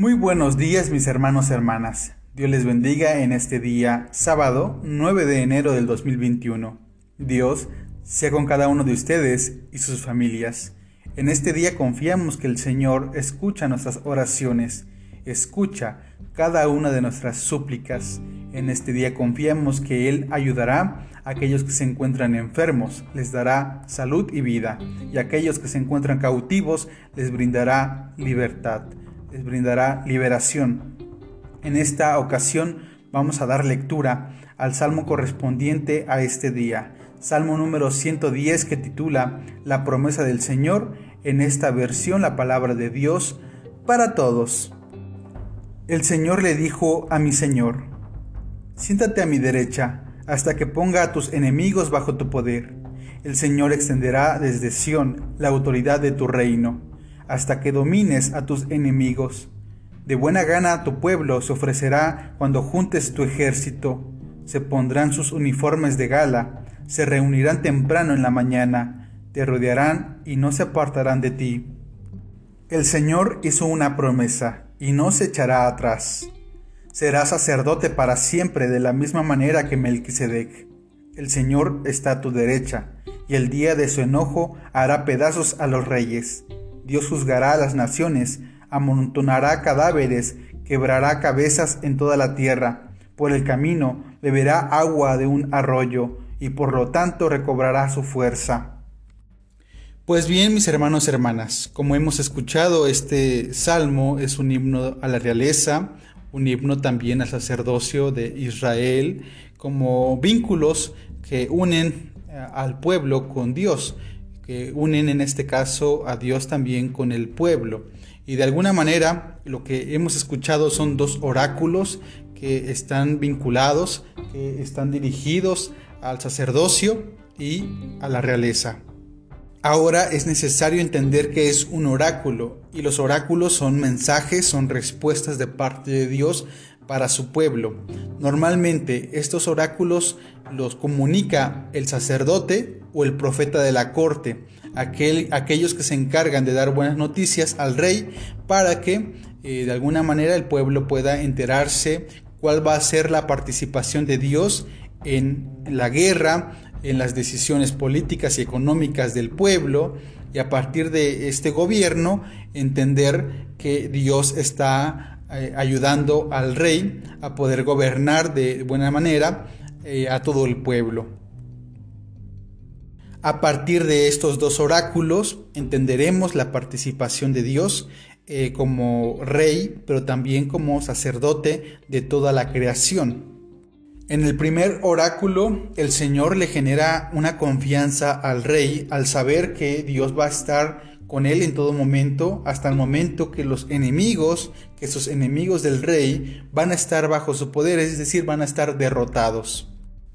Muy buenos días mis hermanos y hermanas. Dios les bendiga en este día, sábado 9 de enero del 2021. Dios sea con cada uno de ustedes y sus familias. En este día confiamos que el Señor escucha nuestras oraciones, escucha cada una de nuestras súplicas. En este día confiamos que Él ayudará a aquellos que se encuentran enfermos, les dará salud y vida, y a aquellos que se encuentran cautivos les brindará libertad les brindará liberación. En esta ocasión vamos a dar lectura al salmo correspondiente a este día, salmo número 110 que titula La promesa del Señor, en esta versión la palabra de Dios para todos. El Señor le dijo a mi Señor, siéntate a mi derecha hasta que ponga a tus enemigos bajo tu poder. El Señor extenderá desde Sión la autoridad de tu reino hasta que domines a tus enemigos. De buena gana tu pueblo se ofrecerá cuando juntes tu ejército. Se pondrán sus uniformes de gala, se reunirán temprano en la mañana, te rodearán y no se apartarán de ti. El Señor hizo una promesa y no se echará atrás. Será sacerdote para siempre de la misma manera que Melquisedec. El Señor está a tu derecha, y el día de su enojo hará pedazos a los reyes Dios juzgará a las naciones, amontonará cadáveres, quebrará cabezas en toda la tierra. Por el camino beberá agua de un arroyo y por lo tanto recobrará su fuerza. Pues bien, mis hermanos y hermanas, como hemos escuchado, este salmo es un himno a la realeza, un himno también al sacerdocio de Israel, como vínculos que unen eh, al pueblo con Dios que unen en este caso a Dios también con el pueblo. Y de alguna manera lo que hemos escuchado son dos oráculos que están vinculados, que están dirigidos al sacerdocio y a la realeza. Ahora es necesario entender que es un oráculo y los oráculos son mensajes, son respuestas de parte de Dios para su pueblo. Normalmente estos oráculos los comunica el sacerdote o el profeta de la corte, aquel, aquellos que se encargan de dar buenas noticias al rey para que eh, de alguna manera el pueblo pueda enterarse cuál va a ser la participación de Dios en la guerra, en las decisiones políticas y económicas del pueblo y a partir de este gobierno entender que Dios está eh, ayudando al rey a poder gobernar de buena manera eh, a todo el pueblo. A partir de estos dos oráculos entenderemos la participación de Dios eh, como rey, pero también como sacerdote de toda la creación. En el primer oráculo, el Señor le genera una confianza al rey al saber que Dios va a estar con él en todo momento, hasta el momento que los enemigos, que sus enemigos del rey, van a estar bajo su poder, es decir, van a estar derrotados.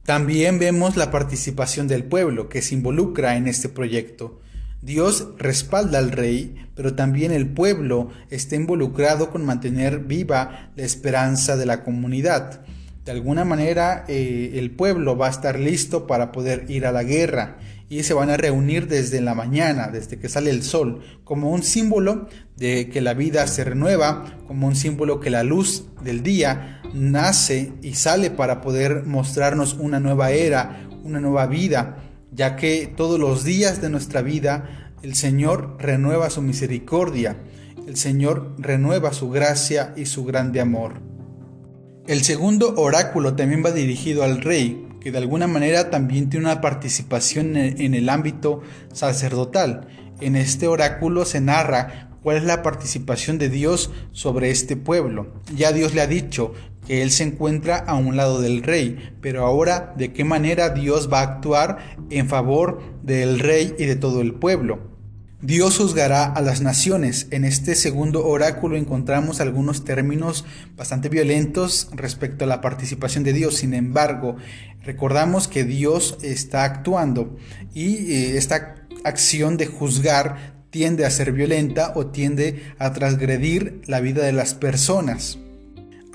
También vemos la participación del pueblo que se involucra en este proyecto. Dios respalda al rey, pero también el pueblo está involucrado con mantener viva la esperanza de la comunidad. De alguna manera eh, el pueblo va a estar listo para poder ir a la guerra y se van a reunir desde la mañana, desde que sale el sol, como un símbolo de que la vida se renueva, como un símbolo que la luz del día nace y sale para poder mostrarnos una nueva era, una nueva vida, ya que todos los días de nuestra vida el Señor renueva su misericordia, el Señor renueva su gracia y su grande amor. El segundo oráculo también va dirigido al rey, que de alguna manera también tiene una participación en el ámbito sacerdotal. En este oráculo se narra cuál es la participación de Dios sobre este pueblo. Ya Dios le ha dicho que Él se encuentra a un lado del rey, pero ahora de qué manera Dios va a actuar en favor del rey y de todo el pueblo. Dios juzgará a las naciones. En este segundo oráculo encontramos algunos términos bastante violentos respecto a la participación de Dios. Sin embargo, recordamos que Dios está actuando y eh, esta acción de juzgar tiende a ser violenta o tiende a transgredir la vida de las personas.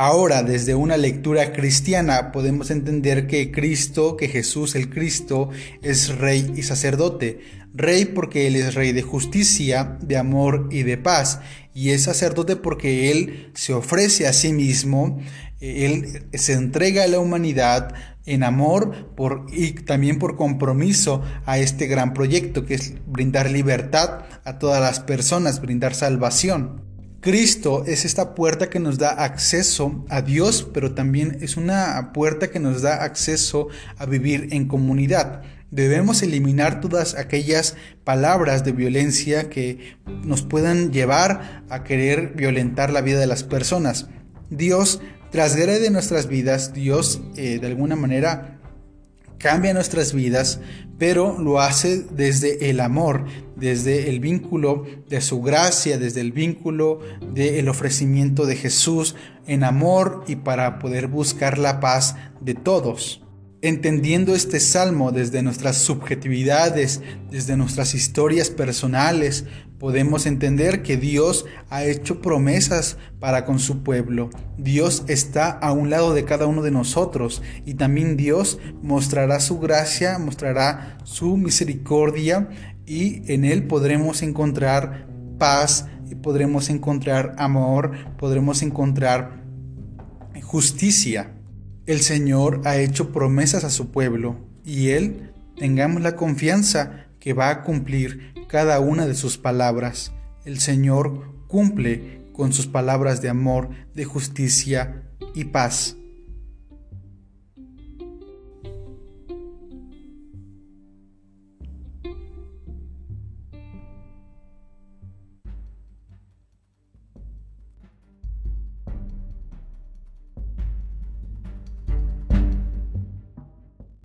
Ahora, desde una lectura cristiana, podemos entender que Cristo, que Jesús el Cristo, es rey y sacerdote. Rey porque Él es Rey de justicia, de amor y de paz. Y es sacerdote porque Él se ofrece a sí mismo, Él se entrega a la humanidad en amor y también por compromiso a este gran proyecto que es brindar libertad a todas las personas, brindar salvación. Cristo es esta puerta que nos da acceso a Dios, pero también es una puerta que nos da acceso a vivir en comunidad. Debemos eliminar todas aquellas palabras de violencia que nos puedan llevar a querer violentar la vida de las personas. Dios trasgrede nuestras vidas, Dios eh, de alguna manera cambia nuestras vidas, pero lo hace desde el amor, desde el vínculo de su gracia, desde el vínculo del ofrecimiento de Jesús en amor y para poder buscar la paz de todos. Entendiendo este salmo desde nuestras subjetividades, desde nuestras historias personales, podemos entender que Dios ha hecho promesas para con su pueblo. Dios está a un lado de cada uno de nosotros y también Dios mostrará su gracia, mostrará su misericordia y en Él podremos encontrar paz, podremos encontrar amor, podremos encontrar justicia. El Señor ha hecho promesas a su pueblo y Él, tengamos la confianza que va a cumplir cada una de sus palabras. El Señor cumple con sus palabras de amor, de justicia y paz.